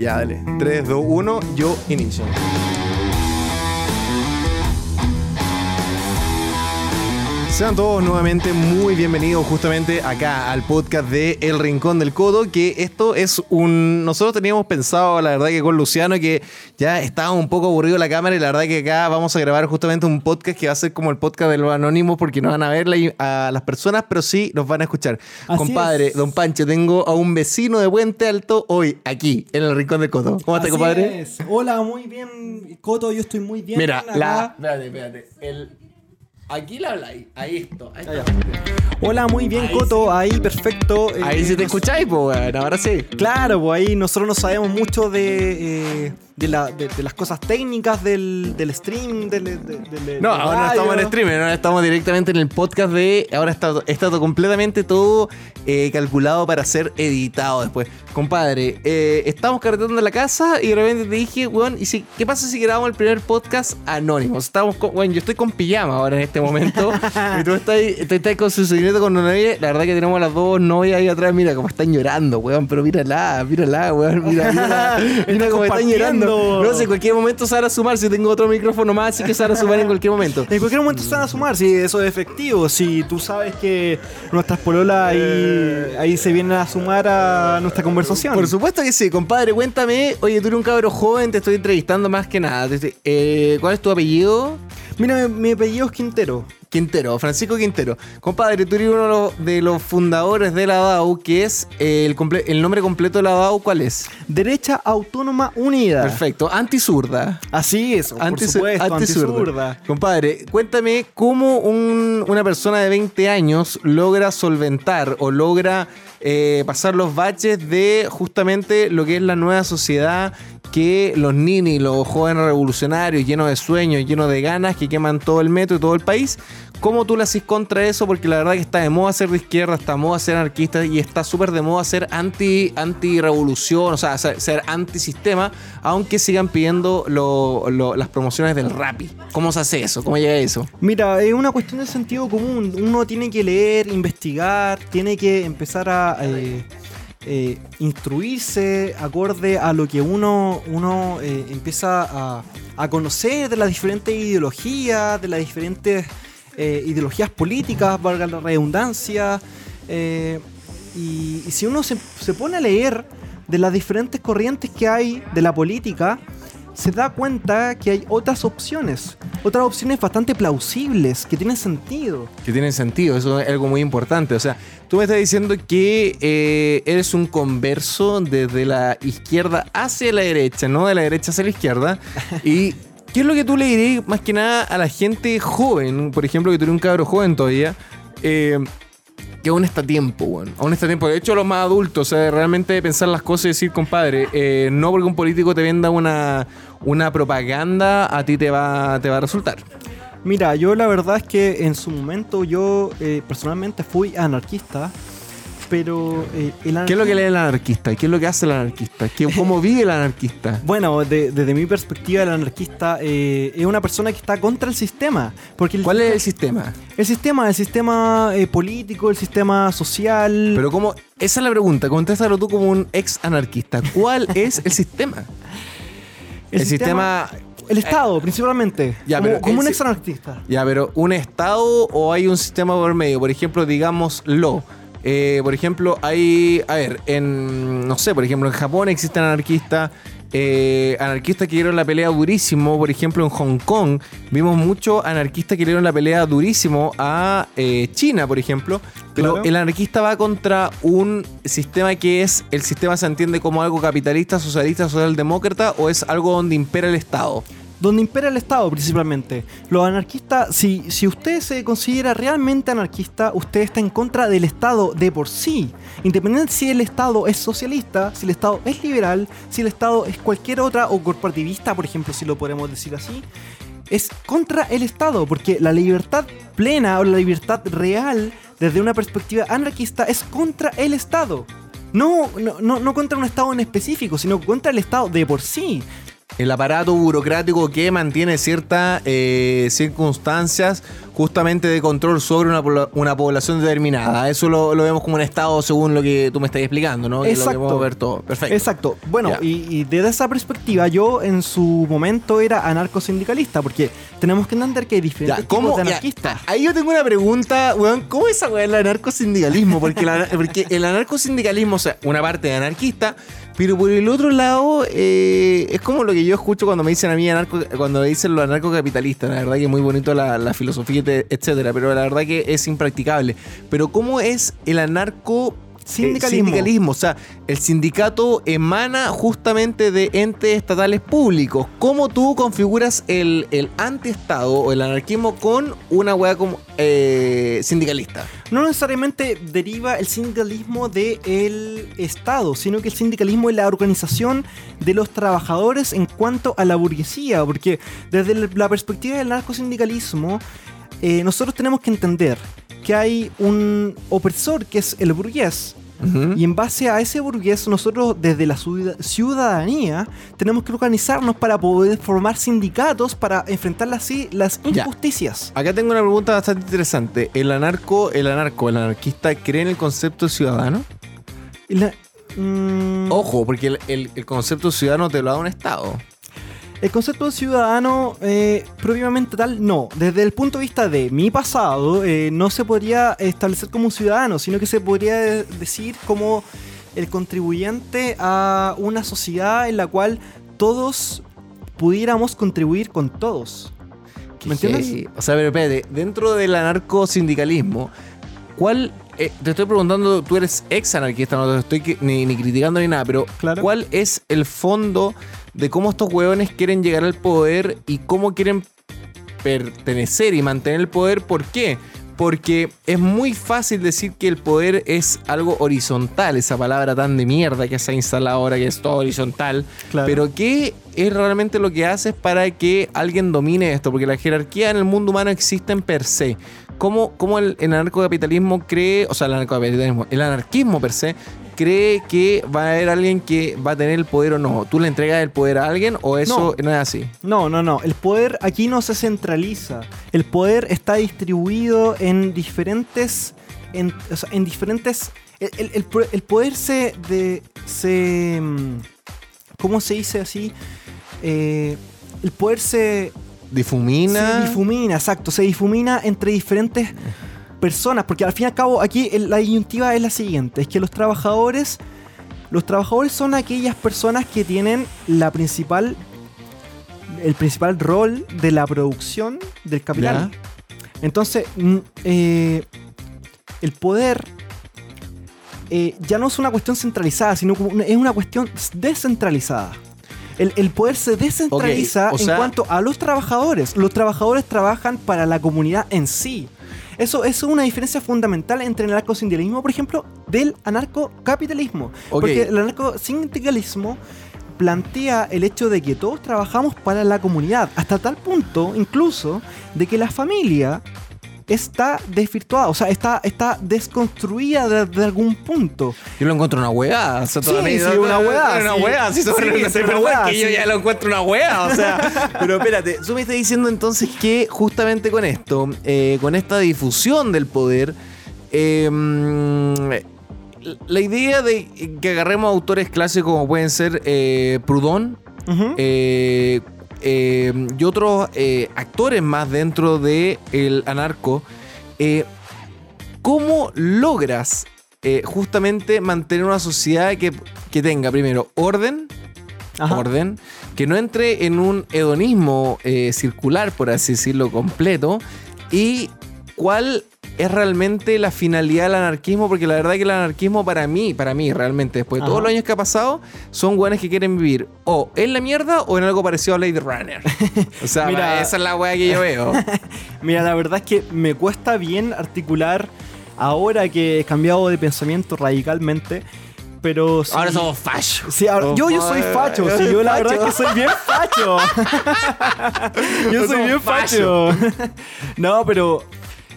Ya, dale. 3, 2, 1, yo inicio. Sean todos nuevamente muy bienvenidos justamente acá al podcast de El Rincón del Codo, que esto es un... Nosotros teníamos pensado, la verdad que con Luciano, que ya estaba un poco aburrido la cámara y la verdad que acá vamos a grabar justamente un podcast que va a ser como el podcast de los anónimos porque no van a ver a las personas, pero sí nos van a escuchar. Así compadre, es. don Pancho, tengo a un vecino de Puente Alto hoy aquí en El Rincón del Codo. ¿Cómo estás, compadre? es. Hola, muy bien, Coto, yo estoy muy bien. Mira, acá. la... Espérate, espérate. El... Aquí la habláis. Ahí esto. Ahí está. Hola, muy bien, Ahí Coto, ahí perfecto. eh, Ahí sí te nos- escucháis, pues. Ahora sí. Claro, pues ahí nosotros no sabemos mucho de, eh, de, la- de- de las cosas técnicas del, del stream, del, No, del ahora no estamos en streaming, ahora estamos directamente en el podcast de. Ahora está, está todo- completamente todo eh, calculado para ser editado después. Compadre, eh, estamos carreteando en la casa y de repente te dije, weón, ¿y si, qué pasa si grabamos el primer podcast anónimo? Estamos con, weón, yo estoy con pijama ahora en este momento y tú estás, estás con su sobrinito con una novia. La verdad que tenemos a las dos novias ahí atrás, mira cómo están llorando, weón, pero mírala, mírala, weón, mira, mira, mira cómo están llorando. No sé, en cualquier momento se van a sumar, si tengo otro micrófono más, así que se van a sumar en cualquier momento. En cualquier momento se van a sumar, si eso es efectivo. Si tú sabes que nuestras pololas ahí, ahí se vienen a sumar a nuestra conversación. Por supuesto que sí, compadre, cuéntame. Oye, tú eres un cabro joven, te estoy entrevistando más que nada. Eh, ¿Cuál es tu apellido? Mira, mi, apellido es Quintero. Quintero, Francisco Quintero. Compadre, tú eres uno de los, fundadores de la DAO, que es el, comple- el nombre completo de la DAO, ¿cuál es? Derecha Autónoma Unida. Perfecto, antizurda. Así es, por Antisu- supuesto, antizurda. antizurda. Compadre, cuéntame cómo un- una persona de 20 años logra solventar o logra eh, pasar los baches de justamente lo que es la nueva sociedad que los nini, los jóvenes revolucionarios, llenos de sueños, llenos de ganas, que queman todo el metro y todo el país. ¿Cómo tú le haces contra eso? Porque la verdad que está de moda ser de izquierda, está de moda ser anarquista y está súper de moda ser anti, anti-revolución, o sea, ser, ser antisistema, aunque sigan pidiendo lo- lo- las promociones del Rappi. ¿Cómo se hace eso? ¿Cómo llega eso? Mira, es una cuestión de sentido común. Uno tiene que leer, investigar, tiene que empezar a eh, eh, instruirse acorde a lo que uno, uno eh, empieza a, a conocer de las diferentes ideologías, de las diferentes ideologías políticas, valga la redundancia. y, y si uno se, se pone a leer de las diferentes corrientes que hay de la política, se da cuenta que hay otras opciones, otras opciones bastante plausibles, que tienen sentido. Que tiene sentido, eso es algo muy importante. O sea, tú me estás diciendo que eh, eres un converso desde la izquierda hacia la derecha, no de la derecha hacia la izquierda. Y, ¿qué es lo que tú le dirías más que nada a la gente joven? Por ejemplo, que tú eres un cabro joven todavía. eh, que aún está tiempo, weón. Aún está tiempo. De hecho, los más adultos, o sea, realmente pensar las cosas y decir, compadre, eh, no porque un político te venda una, una propaganda, a ti te va, te va a resultar. Mira, yo la verdad es que en su momento yo eh, personalmente fui anarquista, pero eh, el ¿Qué es lo que lee el anarquista? ¿Qué es lo que hace el anarquista? ¿Qué- ¿Cómo vive el anarquista? Bueno, de- desde mi perspectiva, el anarquista eh, es una persona que está contra el sistema. Porque el, ¿Cuál es el sistema? el sistema? El sistema eh, político, el sistema social. Pero cómo, esa es la pregunta, contéstalo tú como un ex anarquista. ¿Cuál es el sistema? El, sistema, El Estado, principalmente. Ya, como, pero como un ex anarquista. Ya, pero ¿un estado o hay un sistema por medio? Por ejemplo, digámoslo. Eh, por ejemplo, hay, a ver, en, no sé, por ejemplo, en Japón existen anarquistas, eh, anarquistas que dieron la pelea durísimo, por ejemplo, en Hong Kong vimos muchos anarquistas que dieron la pelea durísimo a eh, China, por ejemplo, pero Claro. el anarquista va contra un sistema que es, el sistema se entiende como algo capitalista, socialista, socialdemócrata o es algo donde impera el Estado. Donde impera el Estado principalmente. Los anarquistas, si, si usted se considera realmente anarquista, usted está en contra del Estado de por sí. Independiente si el Estado es socialista, si el Estado es liberal, si el Estado es cualquier otra o corporativista, por ejemplo, si lo podemos decir así. Es contra el Estado, porque la libertad plena o la libertad real, desde una perspectiva anarquista, es contra el Estado. No, no, no, no contra un Estado en específico, sino contra el Estado de por sí. El aparato burocrático que mantiene ciertas eh, circunstancias justamente de control sobre una, una población determinada. Eso lo, lo vemos como un estado según lo que tú me estás explicando, ¿no? Que lo Exacto. podemos ver todo. Perfecto. Exacto. Bueno, y, y desde esa perspectiva, yo en su momento era anarcosindicalista, porque tenemos que entender que hay diferentes Ya, ¿cómo? tipos de Ya, anarquistas. ahí yo tengo una pregunta, weón. ¿Cómo es esa weá el anarcosindicalismo? Porque, la- porque el anarcosindicalismo, o sea, una parte de anarquista, pero por el otro lado, eh, es como lo que yo escucho cuando me dicen a mí anarco, cuando me dicen los anarcocapitalistas. La verdad que es muy bonito la, la filosofía, etcétera, pero la verdad que es impracticable. Pero ¿cómo es el anarco eh, Sindicalismo. sindicalismo? O sea, el sindicato emana justamente de entes estatales públicos. ¿Cómo tú configuras el, el antiestado o el anarquismo con una weá como eh, sindicalista? No necesariamente deriva el sindicalismo del Estado, sino que el sindicalismo es la organización de los trabajadores en cuanto a la burguesía, porque desde la perspectiva del narcosindicalismo, eh, nosotros tenemos que entender que hay un opresor que es el burgués, y en base a ese burgués, nosotros desde la ciud- ciudadanía tenemos que organizarnos para poder formar sindicatos para enfrentar así las Ya. injusticias. Acá tengo una pregunta bastante interesante. ¿El anarco, el anarco, el anarquista cree en el concepto ciudadano? La- mm, Ojo, porque el, el- el concepto ciudadano te lo da un Estado. El concepto de ciudadano, eh, propiamente tal, no. Desde el punto de vista de mi pasado, eh, no se podría establecer como un ciudadano, sino que se podría de- decir como el contribuyente a una sociedad en la cual todos pudiéramos contribuir con todos. ¿Me entiendes? Sí. O sea, pero espérate, dentro del anarcosindicalismo, ¿cuál. Eh, te estoy preguntando, tú eres ex anarquista, no te estoy ni, ni criticando ni nada, pero Claro. ¿cuál es el fondo de cómo estos hueones quieren llegar al poder y cómo quieren pertenecer y mantener el poder? ¿Por qué? Porque es muy fácil decir que el poder es algo horizontal, esa palabra tan de mierda que se ha instalado ahora, que es todo horizontal. Claro. Pero ¿qué es realmente lo que haces para que alguien domine esto? Porque la jerarquía en el mundo humano existe en per se. ¿Cómo, cómo el, el anarcocapitalismo cree, o sea, el anarcocapitalismo, el anarquismo per se, cree que va a haber alguien que va a tener el poder o no? ¿Tú le entregas el poder a alguien o eso no, es así? No, no, no. El poder aquí no se centraliza. El poder está distribuido en diferentes. En, o sea, en diferentes. El, el- el po- el poder se. De, se mm, ¿Cómo se dice así? Eh, el poder se. Difumina. Se difumina, exacto. Se difumina entre diferentes personas. Porque al fin y al cabo, aquí la disyuntiva es la siguiente: es que los trabajadores. Los trabajadores son aquellas personas que tienen la principal. El principal rol de la producción del capital. Entonces, mm, eh, el poder eh, ya no es una cuestión centralizada, sino como es una cuestión descentralizada. El, el poder se descentraliza o en cuanto a los trabajadores. Los trabajadores trabajan para la comunidad en sí. Eso, es una diferencia fundamental entre el anarcosindicalismo, por ejemplo, del anarcocapitalismo. Porque el anarcosindicalismo plantea el hecho de que todos trabajamos para la comunidad, hasta tal punto incluso de que la familia está desvirtuada, o sea, está, está desconstruida de, de algún punto. Yo lo encuentro una hueá. O sea, Sí, sí, una hueá, Una sí. hueá, sí, una hueá, que yo ya lo encuentro una hueá. O sea, pero espérate, tú me estás diciendo entonces que justamente con esto, eh, con esta difusión del poder, eh, mm, la idea de que agarremos autores clásicos como pueden ser eh, Proudhon, eh, eh, y otros eh, actores más dentro del el anarco, eh, ¿cómo logras justamente mantener una sociedad que, que tenga primero orden, Ajá. orden, que no entre en un hedonismo circular, por así decirlo, completo, y cuál es realmente la finalidad del anarquismo, porque la verdad que el anarquismo para mí, para mí realmente, después de todos los años que ha pasado, son guanes que quieren vivir o en la mierda o en algo parecido a Blade Runner. O sea, Mira. esa es la weá que yo veo. Mira, la verdad es que me cuesta bien articular ahora que he cambiado de pensamiento radicalmente, pero... sí- Ahora somos fachos. Sí, ahora- yo, yo soy facho, sí, yo la verdad es que soy bien facho. yo soy bien facho. no, pero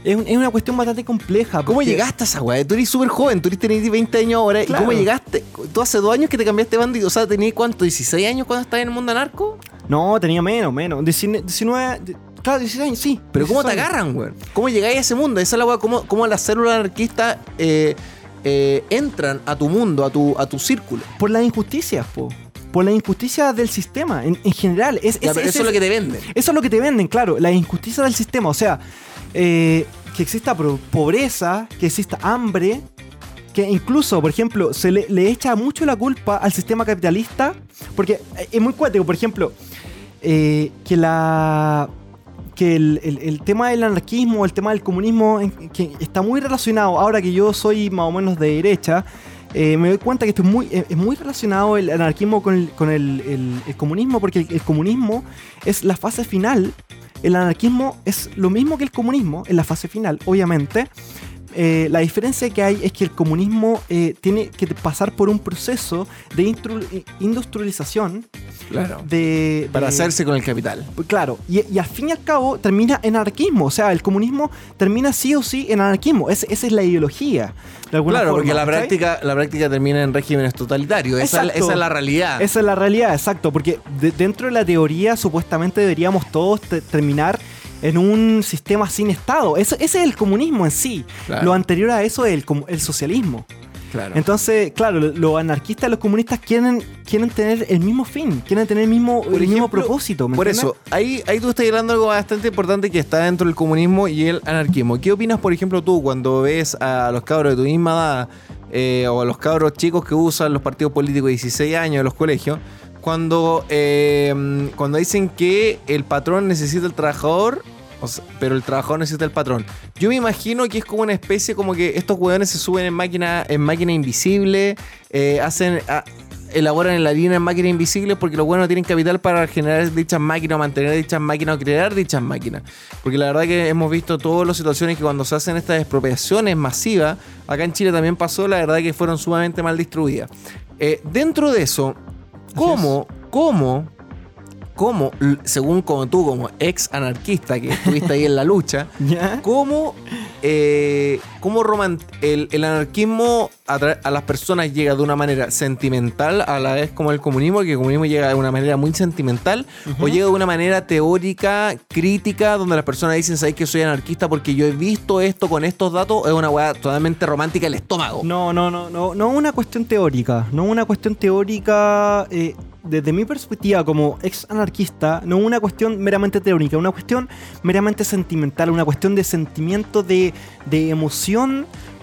es, un- es una cuestión bastante compleja. ¿Cómo porque- llegaste a esa weá? Tú eres súper joven, tú eres- tenés 20 años ahora. Claro. ¿Y cómo llegaste? ¿Tú hace dos años que te cambiaste de bando? O sea, ¿tenías cuánto? ¿16 años cuando estabas en el mundo anarco? No, tenía menos, menos. 19, 19 Claro, 16 años, sí. Pero ¿cómo te 16 años. agarran, weón? ¿Cómo llegáis a ese mundo? Esa es la weá, ¿cómo, cómo las células anarquistas eh, eh, entran a tu mundo, a tu, a tu círculo? Por las injusticias, po. Por las injusticias del sistema, en, en general. Es, Ya, es- pero eso es lo que te venden. Eso es lo que te venden, claro. La injusticia del sistema. O sea, eh, que exista pobreza, que exista hambre. Que incluso, por ejemplo, se le, echa mucho la culpa al sistema capitalista. Porque eh, es muy cuático, por ejemplo, eh, que la. Que el, el- tema del anarquismo, el tema del comunismo, que está muy relacionado. Ahora que yo soy más o menos de derecha, eh, me doy cuenta que esto es muy, es es muy relacionado el anarquismo con el, con el- el- el comunismo, porque el, el comunismo es la fase final. El anarquismo es lo mismo que el comunismo en la fase final, obviamente. Eh, la diferencia que hay es que el comunismo eh, tiene que pasar por un proceso de industrialización Claro. de, Para de- hacerse con el capital. Claro, y, y al fin y al cabo termina en anarquismo. O sea, el comunismo termina sí o sí en anarquismo. Es- esa es la ideología. De alguna Claro, forma, porque la práctica, la práctica termina en regímenes totalitarios. Esa, es- Exacto. esa es la realidad. Esa es la realidad, exacto. Porque de- dentro de la teoría, supuestamente deberíamos todos te- terminar en un sistema sin Estado. Eso- ese es el comunismo en sí. Claro. Lo anterior a eso es el, el socialismo. Claro. Entonces, claro, lo- los anarquistas y los comunistas quieren, quieren tener el mismo fin, quieren tener el mismo, Por el mismo propósito. ¿me Por entiendes? eso, ahí, ahí tú estás hablando de algo bastante importante que está dentro del comunismo y el anarquismo. ¿Qué opinas, por ejemplo, tú cuando ves a los cabros de tu misma edad eh, o a los cabros chicos que usan los partidos políticos de 16 años de los colegios? Cuando, eh, cuando dicen que el patrón necesita el trabajador, o sea, pero el trabajador necesita el patrón. Yo me imagino que es como una especie como que estos hueones se suben en máquina, en máquina invisible, eh, hacen... a- elaboran en la harina en máquinas invisibles porque los buenos no tienen capital para generar dichas máquinas o mantener dichas máquinas o crear dichas máquinas. Porque la verdad que hemos visto todas las situaciones que cuando se hacen estas expropiaciones masivas, acá en Chile también pasó, la verdad que fueron sumamente mal distribuidas. Eh, dentro de eso, ¿cómo, cómo, cómo, según como tú, como ex anarquista que estuviste ahí en la lucha, ¿Ya? ¿Cómo, eh, cómo el, el anarquismo a, las personas llega de una manera sentimental a la vez como el comunismo, que el comunismo llega de una manera muy sentimental, o llega de una manera teórica, crítica, donde las personas dicen, ¿sabes que soy anarquista porque yo he visto esto con estos datos? Es una weá totalmente romántica el estómago. No, no, no, no, no una cuestión teórica, no una cuestión teórica eh, desde mi perspectiva como ex anarquista, no una cuestión meramente teórica, una cuestión meramente sentimental, una cuestión de sentimiento, de, de emoción,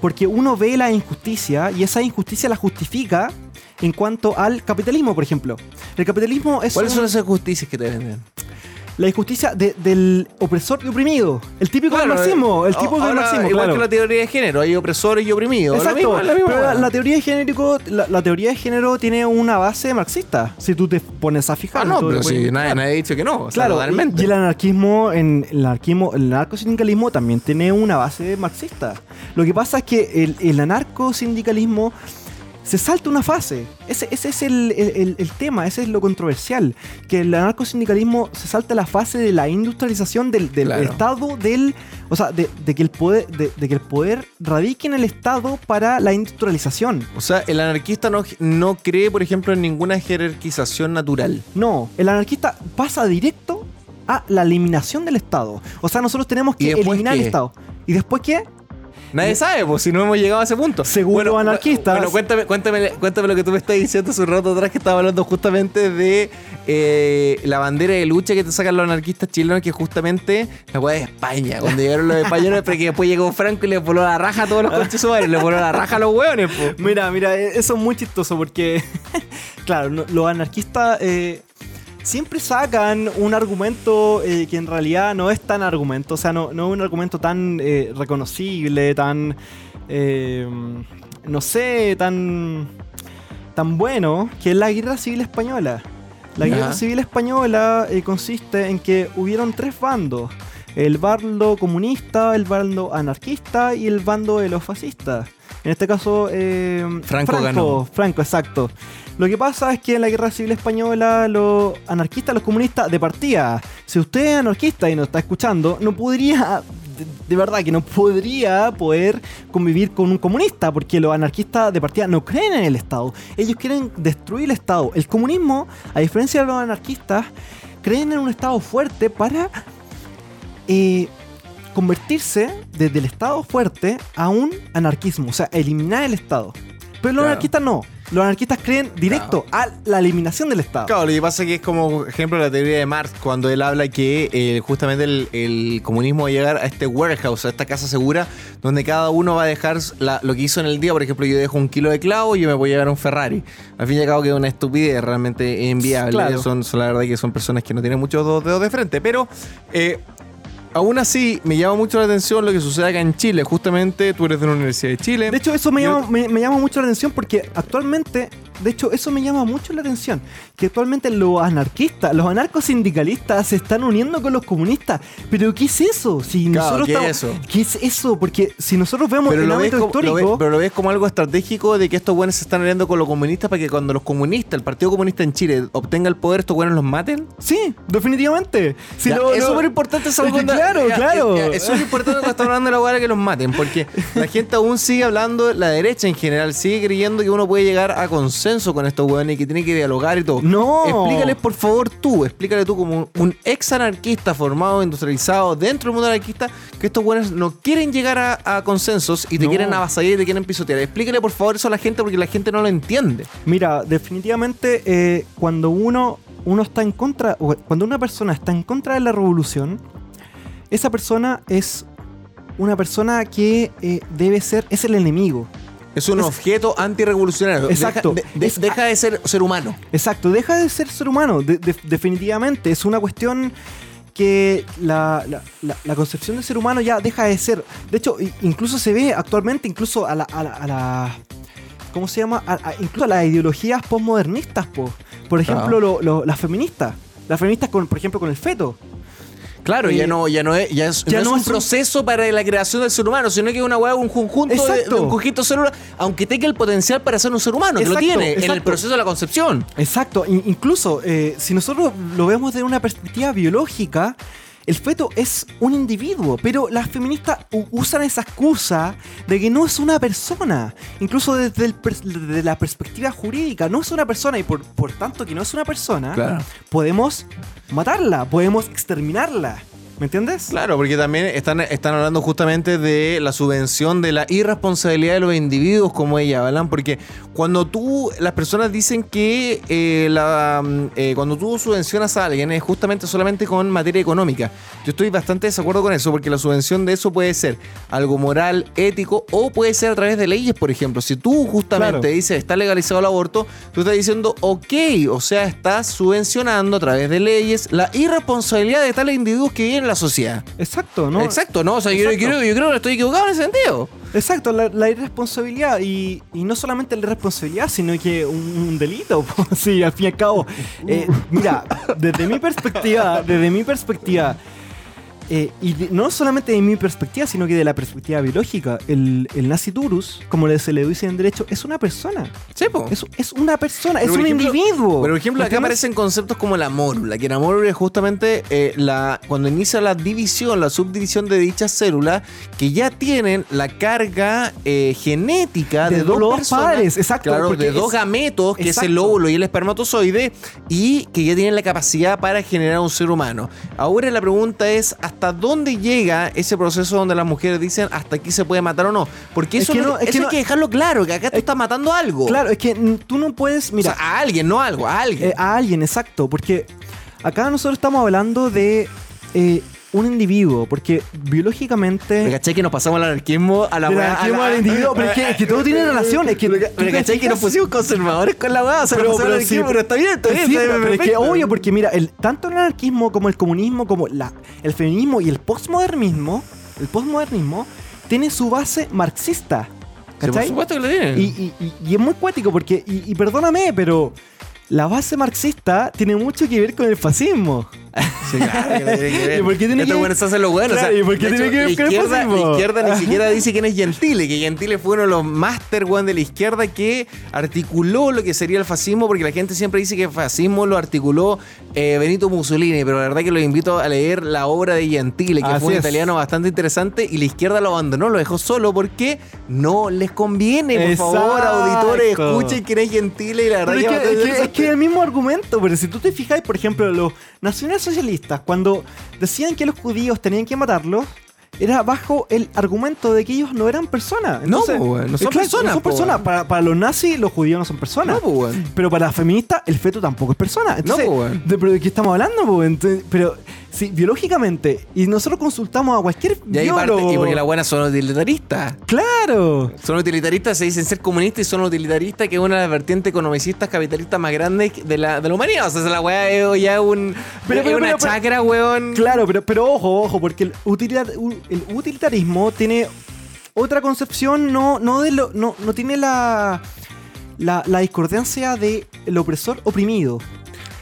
porque uno ve la injusticia y esa injusticia la justifica en cuanto al capitalismo, por ejemplo. El capitalismo es ¿Cuáles un- son esas justicias que te venden? La injusticia de- del opresor y oprimido, el típico del marxismo, el eh, típico del marxismo, Igual claro. que la teoría de género, hay opresores y oprimidos. Exacto, mismo, la misma pero la, teoría de género, la, la teoría de género tiene una base marxista, si tú te pones a fijar. Ah, no, pero puedes sí, nadie, nadie ha dicho que no. o sea, Claro, totalmente. y el anarquismo, en el anarquismo, el anarcosindicalismo también tiene una base marxista. Lo que pasa es que el, el anarcosindicalismo se salta una fase. Ese, ese es el, el- el- tema, ese es lo controversial. Que el anarcosindicalismo se salta la fase de la industrialización del, del Claro. Estado, del. O sea, de, de que el poder, de, de que el poder radique en el Estado para la industrialización. O sea, el anarquista no, no cree, por ejemplo, en ninguna jerarquización natural. No, el anarquista pasa directo a la eliminación del Estado. O sea, nosotros tenemos ¿Y que eliminar el? Estado. ¿Y después qué? Nadie sabe, pues si no hemos llegado a ese punto. Según los anarquistas- Bueno, cuéntame, cuéntame, cuéntame lo que tú me estás diciendo hace un rato atrás que estaba hablando justamente de eh, la bandera de lucha que te sacan los anarquistas chilenos, que justamente la weá de España. Cuando llegaron los españoles, pero que después llegó Franco y le voló la raja a todos los sumares, le voló la raja a los hueones, pues. Mira, mira, eh, eso es muy chistoso porque, claro, los anarquistas eh, siempre sacan un argumento eh, que en realidad no es tan argumento, o sea, no, no es un argumento tan eh, reconocible, tan, eh, no sé, tan, tan bueno, que es la guerra civil española. La guerra civil española eh, consiste en que hubieron tres bandos. El bando comunista, el bando anarquista y el bando de los fascistas. En este caso, eh, Franco Franco, ganó. Franco, exacto. Lo que pasa es que en la guerra civil española, los anarquistas, los comunistas, de partida, si usted es anarquista y nos está escuchando, no podría, de, de verdad que no podría poder convivir con un comunista, porque los anarquistas de partida no creen en el Estado. Ellos quieren destruir el Estado. El comunismo, a diferencia de los anarquistas, creen en un Estado fuerte para eh, convertirse desde el Estado fuerte a un anarquismo, o sea, eliminar el Estado. Pero los Claro. anarquistas no. Los anarquistas creen directo a la eliminación del Estado. Claro, lo que pasa es que es como ejemplo la teoría de Marx, cuando él habla que eh, justamente el, el comunismo va a llegar a este warehouse, a esta casa segura, donde cada uno va a dejar la- lo que hizo en el día. Por ejemplo, yo dejo un kilo de clavo y yo me voy a llevar un Ferrari. Al fin y al cabo, que es una estupidez realmente enviable. Claro. Son, son la verdad que son personas que no tienen muchos dos dedos de frente. Pero eh, aún así, me llama mucho la atención lo que sucede acá en Chile. Justamente, tú eres de la Universidad de Chile. De hecho, eso me llama, me, me llama mucho la atención porque actualmente, de hecho, eso me llama mucho la atención. Que actualmente los anarquistas, los anarcosindicalistas se están uniendo con los comunistas. Pero ¿qué es eso? Si Claro, nosotros ¿qué es estamos- eso? ¿Qué es eso? Porque si nosotros vemos Pero el ámbito como, lo ves- histórico. pero lo ves como algo estratégico de que estos buenos se están aliando con los comunistas para que cuando los comunistas, el Partido Comunista en Chile, obtenga el poder, estos buenos los maten. Sí, definitivamente. Si Ya, lo- es lo- súper importante esa Es claro, ya, claro. ya, Es súper importante cuando estamos hablando de la hueá que los maten, porque la gente aún sigue hablando, la derecha en general, sigue creyendo que uno puede llegar a consenso con estos hueones y que tiene que dialogar y todo. No. Explícales, por favor, tú, explícale tú como un, un ex anarquista formado, industrializado dentro del mundo anarquista, que estos hueones no quieren llegar a, a consensos y te No. quieren avasallar y te quieren pisotear. Explícale, por favor, eso a la gente porque la gente no lo entiende. Mira, definitivamente eh, cuando uno, uno está en contra, cuando una persona está en contra de la revolución, esa persona es una persona que eh, debe ser, es el enemigo. Es un Es- objeto antirrevolucionario. Exacto. Deja de, de- Es- deja de ser ser humano. Exacto, deja de ser ser humano, de- de- definitivamente. Es una cuestión que la, la- la- la concepción de ser humano ya deja de ser. De hecho, incluso se ve actualmente, incluso a la. A la, a la- ¿Cómo se llama? A- a- incluso a las ideologías postmodernistas, po. Por ejemplo, Ah. lo- lo- las feministas. Las feministas, con, por ejemplo, con el feto. Claro, Eh, ya no, ya no es, ya es, ya no es no un es un- proceso para la creación del ser humano, sino que es una hueá, un conjunto de, un conjunto de células, aunque tenga el potencial para ser un ser humano, que lo Exacto, tiene en el proceso de la concepción. Exacto, in- incluso eh, si nosotros lo vemos desde una perspectiva biológica, el feto es un individuo, pero las feministas usan esa excusa de que no es una persona, incluso desde, el pers- desde la perspectiva jurídica, no es una persona y por, por tanto que no es una persona, Claro. podemos matarla, podemos exterminarla, ¿me entiendes? Claro, porque también están, están hablando justamente de la subvención de la irresponsabilidad de los individuos, como ella hablan, porque cuando tú, las personas dicen que eh, la, eh, cuando tú subvencionas a alguien es justamente solamente con materia económica. Yo estoy bastante de desacuerdo con eso, porque la subvención de eso puede ser algo moral, ético, o puede ser a través de leyes, por ejemplo. Si tú justamente Claro. dices está legalizado el aborto, tú estás diciendo ok, o sea, estás subvencionando a través de leyes la irresponsabilidad de tales individuos que viven en la sociedad. Exacto, ¿no? Exacto, ¿no? O sea, yo, creo, yo creo que estoy equivocado en ese sentido. Exacto, la, la irresponsabilidad. Y, y no solamente la irresponsabilidad, sino que un, un delito. Sí, al fin y al cabo. Eh, mira, desde mi perspectiva, desde mi perspectiva, eh, y de- no solamente de mi perspectiva, sino que de la perspectiva biológica, el, el naciturus, como se le dice en derecho, es una persona. Sí, po. Es, es una persona, Pero es un ejemplo- individuo. Por ejemplo, ¿Me acá aparecen conceptos como la mórula, que la mórula es justamente eh, la, cuando inicia la división, la subdivisión de dichas células, que ya tienen la carga eh, genética de, De dos, dos personas, padres, exacto, Claro, de dos es- gametos, que es el óvulo y el espermatozoide, y que ya tienen la capacidad para generar un ser humano. Ahora la pregunta es, ¿hasta dónde llega ese proceso donde las mujeres dicen hasta aquí se puede matar o no? Porque Es eso, que no- es eso que hay no- que dejarlo claro, que acá te está matando algo. Claro, es que tú no puedes. Mira, o sea, a alguien, no a algo, a alguien. Eh, a alguien, exacto. Porque acá nosotros estamos hablando de eh, un individuo. Porque biológicamente. ¿Me cachai que nos pasamos al anarquismo a la Del anarquismo al individuo, pero es que- es que todo tiene relación, es que ¿Me, cachai que nos pusimos conservadores con la weá? O sea, Pero- pero al sí, pero está bien, está bien. Sí, está bien, pero es que obvio, porque mira, el, tanto el anarquismo como el comunismo, como la, el feminismo y el postmodernismo, el postmodernismo tiene su base marxista. Sí, por ¿Cachai? supuesto que lo tienen. Y, y- y- y es muy cuático porque, y, y perdóname, pero la base marxista tiene mucho que ver con el fascismo. Sí, claro, que que ver. ¿Y por qué tiene Estos que- buenos se hacen los buenos. Claro, o sea, ¿y por qué de tiene hecho, que ver la con el izquierda, fascismo? La izquierda ni siquiera dice quién es Gentile, que Gentile fue uno de los máster weón, de la izquierda que articuló lo que sería el fascismo, porque la gente siempre dice que el fascismo lo articuló eh, Benito Mussolini, pero la verdad que los invito a leer la obra de Gentile, que Así fue un es. italiano bastante interesante, y la izquierda lo abandonó, lo dejó solo porque no les conviene. Por favor, auditores, escuchen quién es Gentile y la verdad que es, que, es que el mismo argumento, pero si tú te fijas, por ejemplo, los socialistas, cuando decían que los judíos tenían que matarlos, era bajo el argumento de que ellos no eran personas. Entonces, no son claro, personas, No son personas. Para, para los nazis, los judíos no son personas. No. Pero para las feministas, el feto tampoco es persona. Entonces, de, ¿Pero de qué estamos hablando? Entonces, pero, sí, biológicamente, y nosotros consultamos a cualquier Y ahí parte, biólogo. y porque las buenas son utilitaristas. ¡Claro! Son utilitaristas, se dicen ser comunistas y son utilitaristas, que es una de las vertientes economicistas capitalistas más grandes de la, de la humanidad. O sea, la weá es ya un. Pero- es pero- una pero- chacra, weón. Claro, pero, pero ojo, ojo, porque el, utilitar- el utilitarismo tiene otra concepción, no, no, de lo, no, no tiene la, la, la discordancia de el opresor oprimido.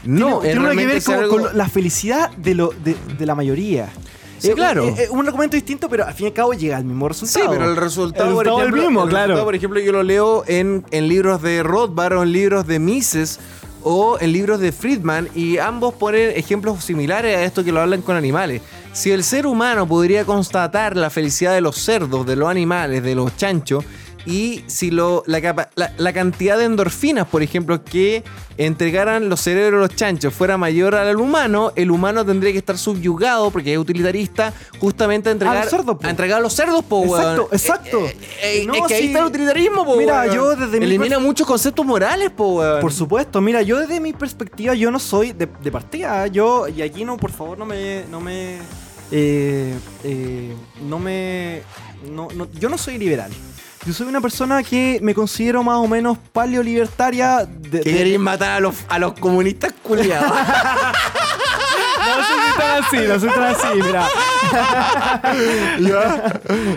No, tiene, tiene una que ver con, algo- con la felicidad de, lo, de, de la mayoría. Sí, Eh, claro. eh, eh, un argumento distinto, pero al fin y al cabo llega al mismo Sí, resultado. pero el resultado, El por resultado es el mismo, el claro. resultado, por ejemplo, yo lo leo en, en libros de Rothbard o en libros de Mises o en libros de Friedman y ambos ponen ejemplos similares a esto que lo hablan con animales. Si el ser humano podría constatar la felicidad de los cerdos, de los animales, de los chanchos, y si lo, la, capa- la- la cantidad de endorfinas, por ejemplo, que entregaran los cerebros de los chanchos fuera mayor al humano, el humano tendría que estar subyugado, porque es utilitarista, justamente a entregar, los cerdos, po. a entregar a los cerdos, po, weón. Exacto, exacto. Eh, eh, No, es que ahí sí. está el utilitarismo, po, Mira, weón. yo desde mi Elimina muchos conceptos morales, po, weón. Por supuesto, mira, yo desde mi perspectiva, yo no soy de, de partida. Yo, y aquí no, por favor, no me. No me. eh, eh, no me. No, no- yo no soy liberal. Yo soy una persona que me considero más o menos paleolibertaria. De, Que de- queréis matar a los, a los comunistas culiados. No soy tan así, no soy tan así, mira.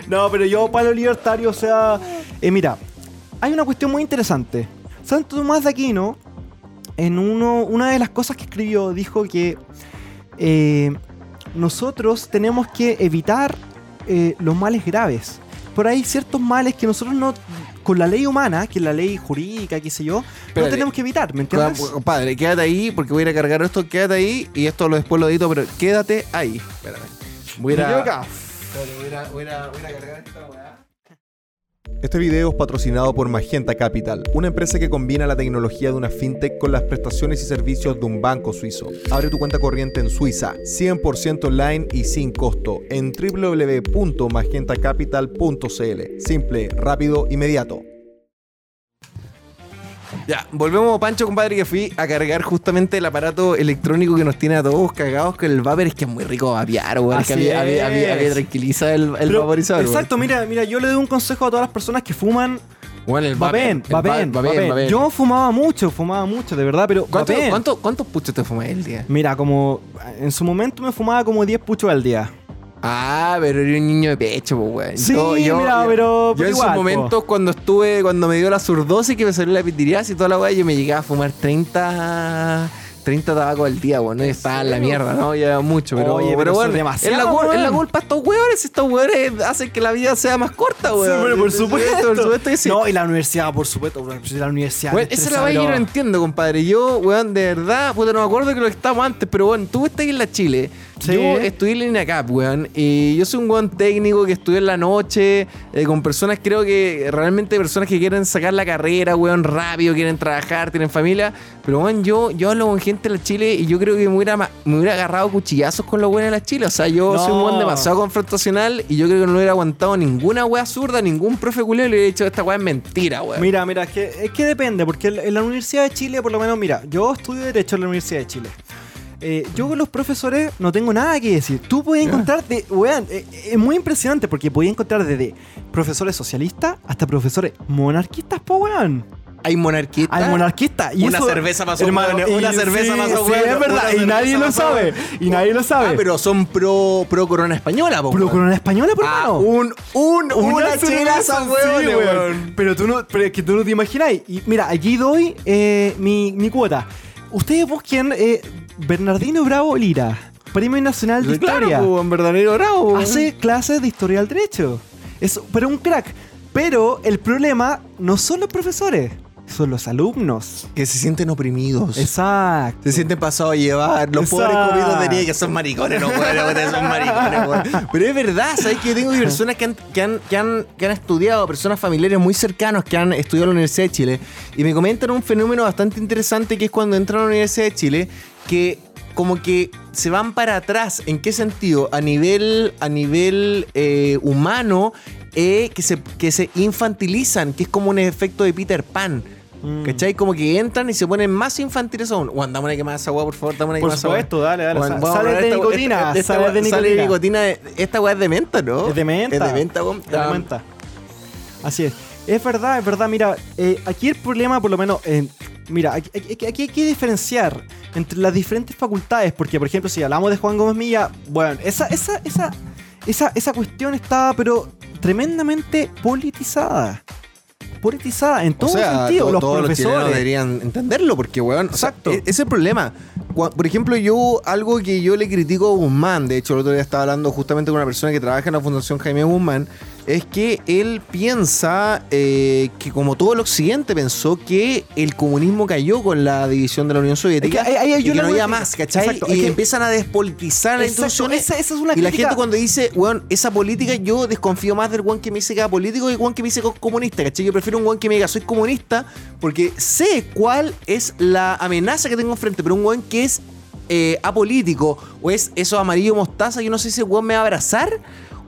No, pero yo palo libertario, o sea, eh, mira, hay una cuestión muy interesante. Santo Tomás de Aquino, en uno, una de las cosas que escribió, dijo que eh, nosotros tenemos que evitar eh, los males graves. Por ahí hay ciertos males que nosotros no, con la ley humana, que es la ley jurídica, qué sé yo, Espérate. no tenemos que evitar, ¿me entiendes? Compadre, quédate ahí porque voy a ir a cargar esto. Quédate ahí y esto lo después lo edito, pero quédate ahí. Espérame. Voy a ir a-. Espérate, voy a voy a voy a cargar esta. Este video es patrocinado por Magenta Capital, una empresa que combina la tecnología de una fintech con las prestaciones y servicios de un banco suizo. Abre tu cuenta corriente en Suiza, 100% online y sin costo, en www.magentacapital.cl. Simple, rápido, inmediato. Ya, volvemos, Pancho, compadre, que fui a cargar justamente el aparato electrónico que nos tiene a todos cagados con el vapor. Es que es muy rico vapear, weón. Es que había- es. había tranquiliza el, el Pero, vaporizador. Exacto, mira, mira, yo le doy un consejo a todas las personas que fuman. Bueno, el Vapen, vapen, vapen. Yo fumaba mucho, fumaba mucho, de verdad, pero ¿Cuánto- ¿Cuántos puchos te fumas el día? Mira, como en su momento me fumaba como 10 puchos al día. Ah, pero era un niño de pecho, pues, weón. Sí, mira, pero- Yo en igual, po. momentos, cuando estuve, cuando me dio la surdosis, que me salió la pitiriasis y toda la weá, yo me llegaba a fumar 30. 30 tabacos al día, bueno, y estaba en la mierda, ¿no? Ya mucho, pero, Oye, pero, pero bueno, es la, weón. culpa de estos weones, estos weones hacen que la vida sea más corta, weón. Sí, pero por supuesto. Por supuesto que sí. No, y la universidad, por supuesto, weón, pues la universidad. Weón, esa es la que yo no entiendo, compadre. Yo, weón, de verdad, puta, no me acuerdo que lo que estábamos antes, pero bueno, tú estás en la Chile. Sí. Yo estudié en INACAP, weón. Y yo soy un weón técnico que estudió en la noche, eh, con personas, creo que realmente personas que quieren sacar la carrera, weón, rápido, quieren trabajar, tienen familia. Pero, weón, yo, yo hablo con gente de la Chile y yo creo que me hubiera, me hubiera agarrado cuchillazos con los weones de la Chile. O sea, yo No. soy un weón demasiado confrontacional y yo creo que no hubiera aguantado ninguna weá zurda, ningún profe culero y le hubiera dicho, esta weá es mentira, weón. Mira, mira, es que, es que depende, porque en la Universidad de Chile, por lo menos, mira, yo estudio Derecho en la Universidad de Chile. Eh, yo con los profesores no tengo nada que decir. Tú puedes encontrar, de, weón, eh, es muy impresionante porque puedes encontrar desde profesores socialistas hasta profesores monarquistas, po, weón. Hay monarquistas. Hay monarquistas. Y Una eso- cerveza pasó, hermano, una y cerveza sí, pasó, sí, es verdad, una y nadie lo sabe. Y nadie lo sabe. Ah, pero son pro, pro corona española, po, weón. corona española, por Ah, un, un, una, chela cerveza, esa sí. Pero tú no, pero es que tú no te imagináis. Y mira, aquí doy eh, mi, mi cuota. Ustedes busquen eh, Bernardino Bravo Lira, Premio Nacional de Claro, Historia. po, weón, verdadero bravo. Hace clases de historia del derecho. Es, pero un crack. Pero el problema no son los profesores, son los alumnos. que se sienten oprimidos. Exacto. Se sienten pasados a llevar. Los pobres Exacto. comidos de nieve que son maricones, no ustedes son maricones. Pero es verdad, ¿sabes? Que yo tengo personas que han, que, han, que, han, que han estudiado, personas familiares muy cercanos que han estudiado en la Universidad de Chile, y me comentan un fenómeno bastante interesante que es cuando entran a la Universidad de Chile, que como que se van para atrás. ¿En qué sentido? A nivel, a nivel eh, humano, eh, que, se, que se infantilizan, que es como un efecto de Peter Pan. Mm. ¿Cachai? Como que entran y se ponen más infantiles aún. Juan, dame una que más esa weá, por favor, dame una que Por más agua. supuesto, dale, dale. Juan, sale de esta- nicotina, esta- esta sale de Sale de nicotina. nicotina. Esta weá es de menta, ¿no? Es de menta. Es de menta, weón. Es de menta. Así es. Es verdad, es verdad. Mira, eh, aquí el problema, por lo menos, eh, mira, aquí, aquí- aquí hay que diferenciar entre las diferentes facultades, porque, por ejemplo, si hablamos de Juan Gómez Milla, bueno, esa, esa, esa, esa, esa cuestión está, pero tremendamente politizada. Politizada en todo o sea, sentido. to- los todos los chilenos profesores. deberían entenderlo, porque, weón, o sea, Exacto. e- ese es el problema. Por ejemplo, yo, algo que yo le critico a Guzmán, de hecho, el otro día estaba hablando justamente con una persona que trabaja en la Fundación Jaime Guzmán, es que él piensa eh, que, como todo el occidente, pensó que el comunismo cayó con la división de la Unión Soviética Es que ahí- ahí y que no había más, ¿cachai? Exacto, y es que- empiezan a despolitizar las Exacto, instituciones. esa, esa es una Y la gente cuando dice, weón, esa política, yo desconfío más del weón que me dice que era político que el weón que me dice que es comunista, ¿cachai? Yo prefiero un weón que me diga soy comunista porque sé cuál es la amenaza que tengo enfrente, pero un weón que es eh, apolítico o es eso amarillo mostaza, yo no sé si ese weón me va a abrazar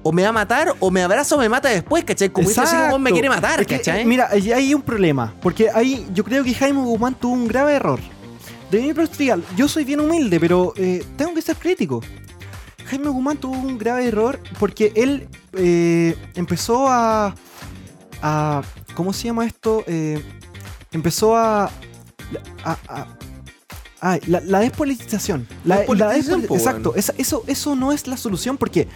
o me va a matar o me abraza o me mata después, ¿cachai? Si un weón me quiere matar, Es que, ¿cachai? eh, mira, ahí hay un problema. Porque ahí yo creo que Jaime Guzmán tuvo un grave error. De mi perspectiva, yo soy bien humilde, pero eh, tengo que ser crítico. Jaime Guzmán tuvo un grave error porque él eh, empezó a, a. ¿Cómo se llama esto? Eh, empezó a. a- a- ah, la, la despolitización. La, la Despolitización, despoli- po, exacto. esa- eso, eso no es la solución porque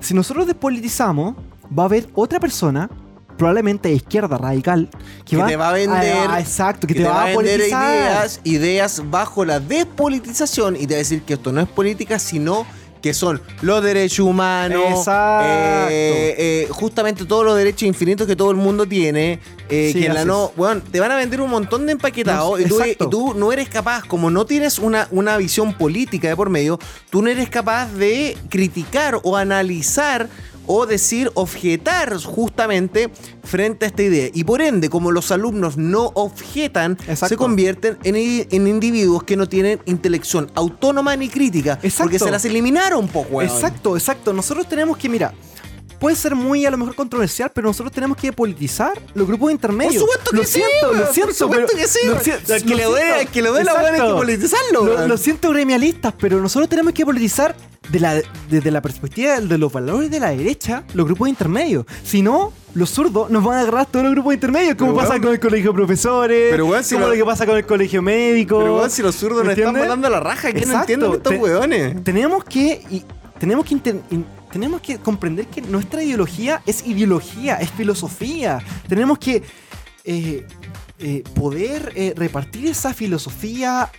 si nosotros despolitizamos, va a haber otra persona, probablemente de izquierda radical, que, Que te va a vender- Ah, exacto, que, que te, va, a vender ideas, ideas bajo la despolitización y te va a decir que esto no es política, sino que son los derechos humanos, eh, eh, justamente todos los derechos infinitos que todo el mundo tiene, eh, Sí, que la no, bueno, te van a vender un montón de empaquetados No, y, tú, exacto. y tú no eres capaz, como no tienes una, una visión política de por medio, tú no eres capaz de criticar o analizar o decir, objetar justamente frente a esta idea. Y por ende, como los alumnos no objetan, Exacto. se convierten en, en individuos que no tienen intelección autónoma ni crítica. Exacto. Porque se las eliminaron, po, weón. Exacto, exacto. Nosotros tenemos que, mira, puede ser muy a lo mejor controversial, pero nosotros tenemos que politizar los grupos intermedios. Por supuesto que lo sí, siento, lo siento, por supuesto pero- que sí. lo si- Al que lo al que le duele la weón hay que politizarlo. Lo, lo siento gremialistas, pero nosotros tenemos que politizar de la, desde la perspectiva de los valores de la derecha, los grupos intermedios. Si no, los zurdos nos van a agarrar todos los grupos intermedios, como pasa con el colegio de profesores, pero, si como lo- lo que pasa con el colegio médico. Pero weón, si los zurdos nos están volando la raja, ¿quién no entiende estos weones? tenemos que tenemos que tenemos que comprender que nuestra ideología es ideología, es filosofía. Tenemos que eh, eh, poder eh, repartir esa filosofía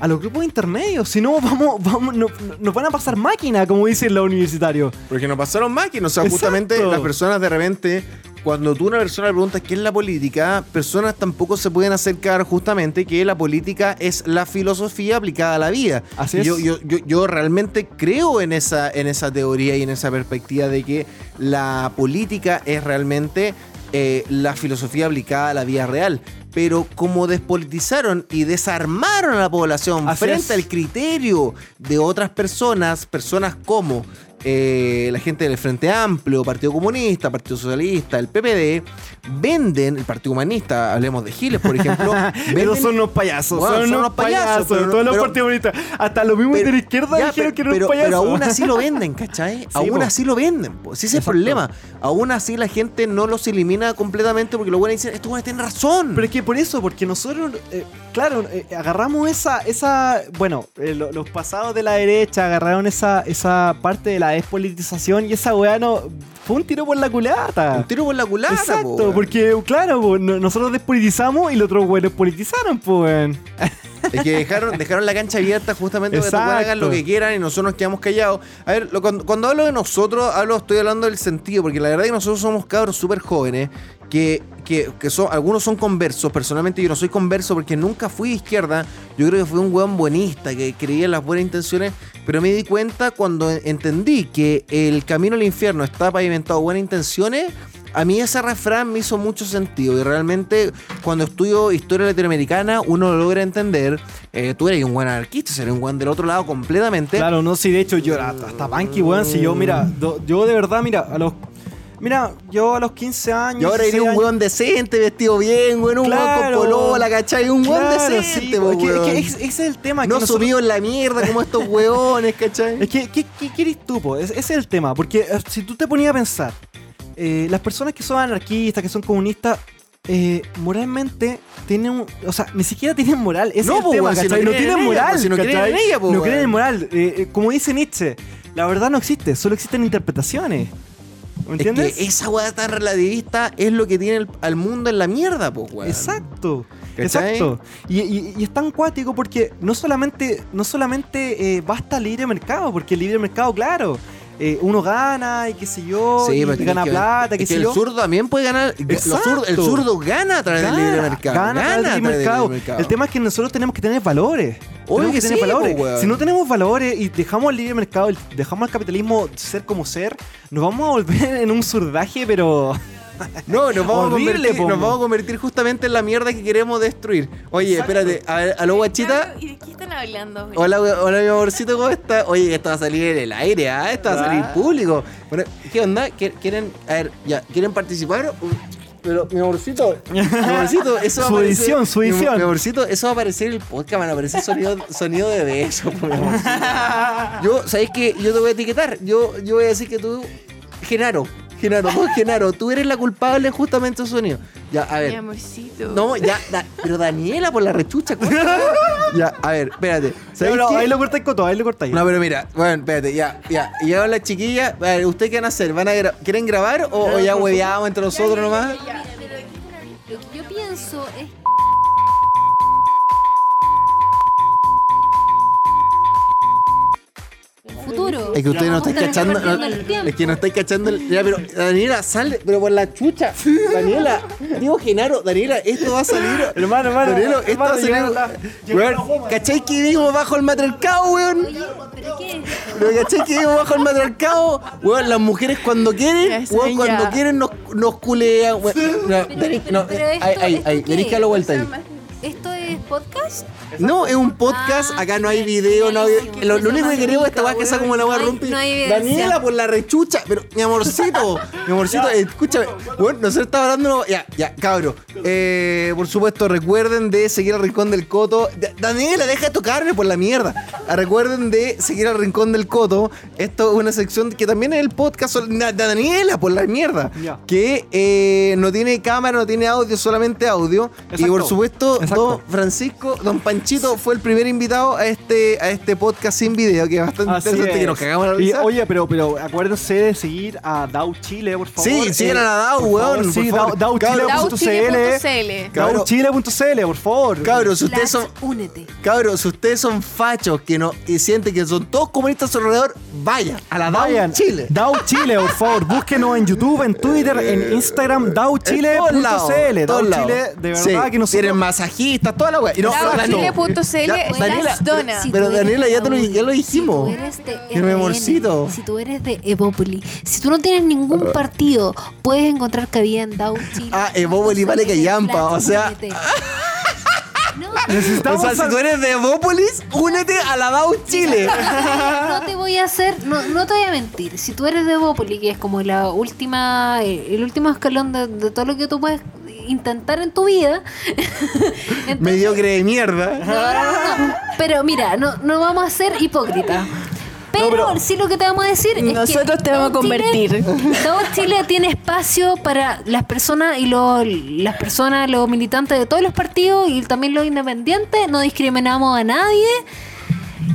a los grupos intermedios. Si no, vamos, vamos, no- no- nos van a pasar máquina, como dicen los universitarios. Porque nos pasaron máquinas. O sea, Exacto. justamente las personas de repente, cuando tú a una persona le preguntas qué es la política, personas tampoco se pueden acercar justamente que la política es la filosofía aplicada a la vida. Así es. Yo, yo, yo, yo realmente creo en esa, en esa teoría y en esa perspectiva de que la política es realmente eh, la filosofía aplicada a la vida real. Pero como despolitizaron y desarmaron a la población Así frente es. al criterio de otras personas, personas como eh, la gente del Frente Amplio, Partido Comunista, Partido Socialista, el PPD, venden, el Partido Humanista, hablemos de Giles, por ejemplo, venden- son unos payasos, Bueno, son, unos payasos, pero- todos los pero- partidos bonitos. Hasta los mismos pero- de la izquierda ya, dijeron pero, que eran pero, payasos. pero aún así lo venden, ¿cachai? aún po. así lo venden. ese es el problema. Aún así la gente no los elimina completamente porque los buenos dicen, estos buenos tienen razón. Pero es que por eso, porque nosotros, eh, claro, eh, agarramos esa, esa, bueno, eh, lo- los pasados de la derecha agarraron esa, esa parte de la despolitización y esa weá no, fue un tiro por la culata. Un tiro por la culata, Exacto, porque claro, po, nosotros despolitizamos y los otros weones politizaron, pues. Es que dejaron, dejaron la cancha abierta justamente para que hagan lo que quieran y nosotros nos quedamos callados. A ver, lo- cuando, cuando hablo de nosotros, hablo, estoy hablando del sentido, porque la verdad es que nosotros somos cabros súper jóvenes, que, que, que son, algunos son conversos. Personalmente yo no soy converso porque nunca fui de izquierda. Yo creo que fui un weón buenista, que creía en las buenas intenciones, pero me di cuenta cuando entendí que el camino al infierno está pavimentado de buenas intenciones. a mí ese refrán me hizo mucho sentido y realmente cuando estudio historia latinoamericana uno lo logra entender. Eh, tú eres un buen anarquista, eres un buen del otro lado completamente. Claro, no, sí, de hecho yo hasta, Panky, weón, si yo, mira, yo de verdad, mira, a los... Mira, yo a los 15 años... Y ahora 16 un weón decente, vestido bien, weón, un weón Claro. con polola, ¿cachai? Un weón Claro, decente, sí, po, es que- es que weón. ese- es el tema. No nosotros- subido en la mierda como estos weones, ¿cachai? Es que, ¿qué, qué tú, po? Es- Ese es el tema. Porque eh, si tú te ponías a pensar, eh, las personas que son anarquistas, que son comunistas, eh, moralmente tienen un- O sea, ni siquiera tienen moral. Ese No, es el po, tema, weón, si no no, tienen ella, moral. si no creen en ella, po, No weón. creen en moral. Eh, como dice Nietzsche, la verdad no existe, solo existen interpretaciones. ¿Me entiendes? Es que esa weá tan relativista es lo que tiene el- al mundo en la mierda, pues, weón. Exacto. ¿Cachai? Exacto. Y, y- y es tan cuático porque no solamente, no solamente eh, basta el libre mercado, porque el libre mercado, claro, eh, uno gana y qué sé yo, y pero gana que- plata, qué que sé el yo. zurdo también puede ganar. el zurdo gana a través del libre mercado. Gana a través del libre mercado. mercado. El tema es que nosotros tenemos que tener valores. Obvio tenemos que tener sí, valores. weón. si no tenemos valores y dejamos el libre mercado, el- dejamos al capitalismo ser como ser, nos vamos a volver en un surdaje, pero No, nos vamos, Horrible, a convertir, nos mo. vamos a convertir justamente en la mierda que queremos destruir. Oye, Exacto. espérate, a ver, aló guachita. ¿Y de qué están hablando? Hola, mi amorcito, ¿cómo está? Oye, esto va a salir en el aire, ¿ah? Esto va a salir Ah. público. Bueno, ¿qué onda? ¿Quie- ¿Quieren, a ver, ya, ¿quieren participar? Pero, mi amorcito, mi amorcito, eso va a Su aparecer- edición, su mi- edición. Mi amorcito, eso va a aparecer en el podcast, van a aparecer sonido, sonido de beso, po, mi amorcito. Yo, ¿sabéis qué? Yo te voy a etiquetar. Yo, yo voy a decir que tú, Genaro, Genaro, vos, Genaro, tú eres la culpable justamente de su sonido. Ya, a Mi ver. amorcito. No, ya, da- pero Daniela por la rechucha. Ya, a ver, espérate. Ahí lo cortáis con todo, ahí lo cortáis. No, pero mira, bueno, espérate, ya, ya. Y Llegaron las chiquillas. A ver, ¿ustedes qué van a hacer? ¿Van a gra- ¿Quieren grabar o, o ya hueveamos entre nosotros nomás? Mira, pero aquí está la- lo que yo pienso es futuro. Es que ustedes no estáis Estamos cachando. no- es que no estáis cachando. el- ya, pero Daniela, sale, pero por la chucha. Daniela, digo Genaro, Daniela, esto va a salir. Hermano, hermano, Daniela, esto va a salir. Weón, ¿cachai que vivimos bajo el matriarcado, weón? Oye, ¿pero qué? Pero ¿cachai que vivimos bajo el matriarcado? Weón, las mujeres cuando quieren, weón, cuando quieren nos, nos culean, weón. No, pero- no, pero esto- ahí, ahí, ¿esto ahí, qué tenéis que es? darle vuelta ahí. No, es un podcast, Ah, acá no hay video, no hay... Lo, lo único que queremos es esta weá que sea como la weá No evidencia. Daniela por la rechucha, pero mi amorcito, mi amorcito, escúchame. Bueno, nosotros estamos hablando. Ya, ya, cabro. Eh, por supuesto, recuerden de seguir al Rincón del Coto. Da- Daniela, deja de tocarme por la mierda. Ah, Recuerden de seguir al Rincón del Coto. Esto es una sección que también es el podcast de Daniela por la mierda. Ya. Que eh, no tiene cámara, no tiene audio, solamente audio. Y por supuesto, Exacto. Francisco, don Panchito fue el primer invitado a este, a este podcast sin video, que es bastante Así interesante, que nos cagamos la Y, risa. oye, pero, pero acuérdense de seguir a Dau Chile, por favor. Sí, sigan Eh, a la Dau, por weón, Sí. Dauchile.cl. Cabro. DauChile.cl, por favor. Cabros, si ustedes son, Únete. cabros, si ustedes son fachos que no, y sienten que son todos comunistas a su alrededor, vayan a la Vayan, Chile. Dau Chile, por favor. Búsquenos en YouTube, en Twitter, en Instagram, Dau lados. Chile, de verdad Sí, que nosotros. Tienen masajistas, toda la weá. Y no, Daniela, Dona. Si Pero Daniela, ya te lo- ya lo dijimos. Si tú eres de RN. Si tú eres de Evópoli, si tú no tienes ningún partido, puedes encontrar cabida en Dow Chile. Ah, Evópoli vale que llampa, o sea- No, O Necesitamos sea, si tú eres de Evópolis, únete a la Dau Chile. no te voy a hacer, no, no te voy a mentir. Si tú eres de Evópoli, que es como la última, eh, el último escalón de, de todo lo que tú puedes intentar en tu vida. entonces- Mediocre de mierda. No, no, no, no. Pero mira, no, no vamos a ser hipócritas. Pero, sí lo que te vamos a decir es que Nosotros te vamos a Dow Chile- convertir. Dow Chile tiene espacio para las personas y los, las personas, los militantes de todos los partidos y también los independientes. No discriminamos a nadie.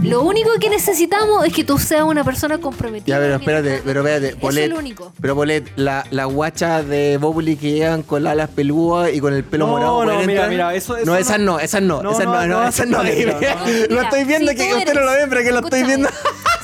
Lo único que necesitamos es que tú seas una persona comprometida. Ya, pero espérate, pero espérate, Eso Polet. es lo único. Pero Polet, la, la guacha de Bobuli que llegan con las alas pelúas y con el pelo No, morado. no, ¿pueden mira, entrar? mira, eso- eso no, no- esas no, esas no, No, esas no, no, no, no, esas no. no, no, no. lo Mira, estoy viendo si que tú usted no lo ve, pero que lo estoy escúchame, viendo.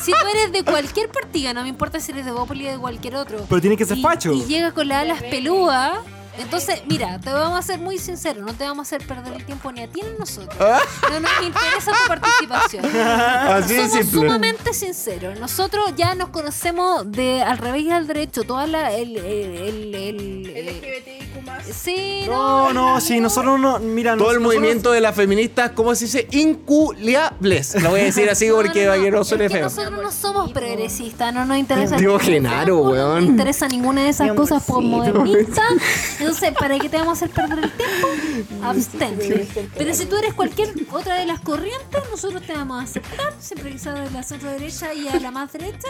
Si tú eres de cualquier partido, no me importa si eres de Bópoli o de cualquier otro. Pero tiene que ser y, facho. Y llega con las alas pelúas. Entonces, mira, te vamos a ser muy sincero, no te vamos a hacer perder el tiempo ni a ti ni a nosotros. Ah. No nos interesa tu participación. Así Somos simple. sumamente sinceros. Nosotros ya nos conocemos de al revés y al derecho. Toda la. El, el, el, el- más. Sí, No, no, sí, nosotros no. Mira, Todo el nosotros- movimiento de las feministas, ¿cómo se dice? Inculiables. Lo voy a decir así porque no suene es que feo. nosotros no somos progresistas, no nos interesa. Digo, Genaro, cosas, No weón. nos interesa ninguna de esas cosas por amorcito. modernistas. Entonces, ¿para qué te vamos a hacer perder el tiempo? Abstente. Pero si tú eres cualquier otra de las corrientes, nosotros te vamos a aceptar, siempre que de la centro derecha y a la más derecha.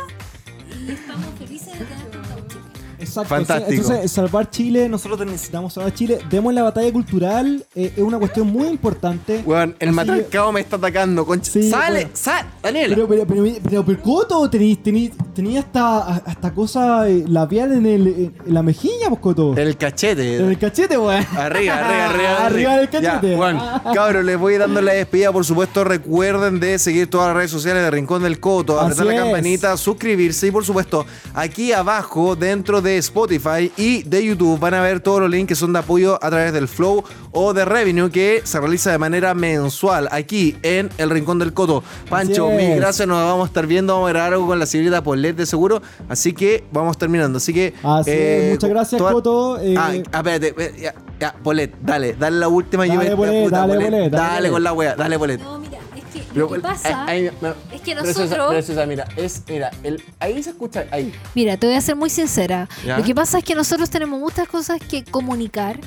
Y estamos felices de tenerte en Tauchique. Exacto. Fantástico. Entonces, salvar Chile, nosotros necesitamos salvar Chile. Demos la batalla cultural, eh, es una cuestión muy importante. Weón, el matriarcado me está atacando, concha. Sí, sale, bueno. sal, Daniela. Pero, pero, pero, pero, pero, Coto, tení, tení, tenía hasta, hasta cosa eh, labial en, el, en la mejilla, pues, Coto. el cachete. En el cachete, weón. Arriba, arriba, arriba. Arriba del Ya, cachete. Juan, cabros, les voy dando la despedida. Por supuesto, recuerden de seguir todas las redes sociales de Rincón del Coto, apretar la campanita, suscribirse y, por supuesto, aquí abajo, dentro de Spotify y de YouTube, van a ver todos los links que son de apoyo a través del Flow o de Revenue que se realiza de manera mensual aquí en el Rincón del Coto. Pancho, mil gracias. Nos vamos a estar viendo. Vamos a grabar algo con la señorita Polet de seguro. Así que vamos terminando. Así que. Así es, muchas gracias, toda- Coto. eh, Ah, espérate, eh, ya, ya, Polet, dale, dale la última. Dale, yo Polet, puta, dale, Polet, dale, dale Polet. con la wea, dale, Polet. Pero, lo que pasa me- es que nosotros. mira, es, mira, el, ahí se escucha, ahí. Mira, te voy a ser muy sincera. ¿Ya? Lo que pasa es que nosotros tenemos muchas cosas que comunicar.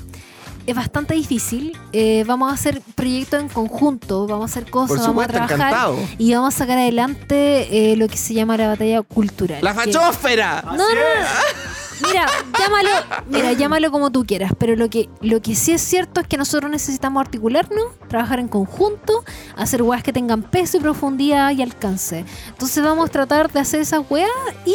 Es bastante difícil. Eh, vamos a hacer proyectos en conjunto, vamos a hacer cosas, vamos a trabajar encantado. y vamos a sacar adelante eh, lo que se llama la batalla cultural. ¡La que- fachósfera! No, no, no. Mira, llámalo, mira, llámalo como tú quieras, pero lo que, lo que sí es cierto es que nosotros necesitamos articularnos, trabajar en conjunto, hacer weas que tengan peso y profundidad y alcance. Entonces vamos a tratar de hacer esas weas y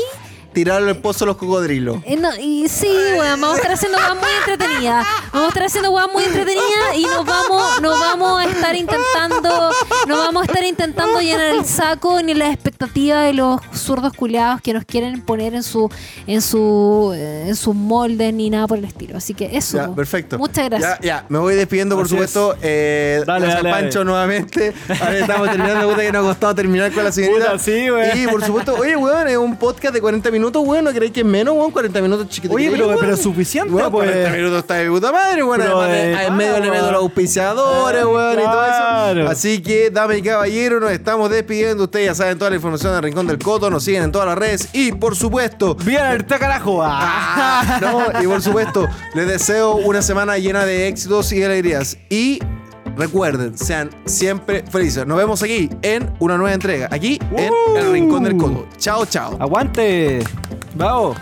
Tirarle el pozo a los cocodrilos. eh, no, y sí, weón, vamos a estar haciendo weas muy entretenidas. Vamos a estar haciendo weas muy entretenidas y nos vamos, nos vamos a estar intentando, no vamos a estar intentando llenar el saco ni las expectativas de los zurdos culiados que nos quieren poner en su, en su, eh, en sus moldes ni nada por el estilo. Así que eso. Ya, perfecto. Muchas gracias. Ya, ya, me voy despidiendo, por Así supuesto. Eh, Dale, gracias, dale, dale. Pancho, nuevamente. Ahora estamos terminando, puta que nos ha costado terminar con la señorita. Puta, sí. Y por supuesto, oye, weón, es un podcast de 40 minutos, weón. ¿No creéis que es menos, weón? 40 minutos chiquititos. Oye, pero, pero suficiente, Weón, pues. 40 minutos está de puta madre, weón. Pero, Además, de- eh, en medio le meto los auspiciadores, weón, y todo eso. Así que, dame y caballero, nos estamos despidiendo. Ustedes ya saben toda la información del Rincón del Coto. Nos siguen en todas las redes. Y, por supuesto, Bien, ahorita carajo. Ah, no, y por supuesto, les deseo una semana llena de éxitos y alegrías. Y recuerden, sean siempre felices. Nos vemos aquí en una nueva entrega, aquí en. El Rincón del Coto. Chao, chao. Aguante. Bravo.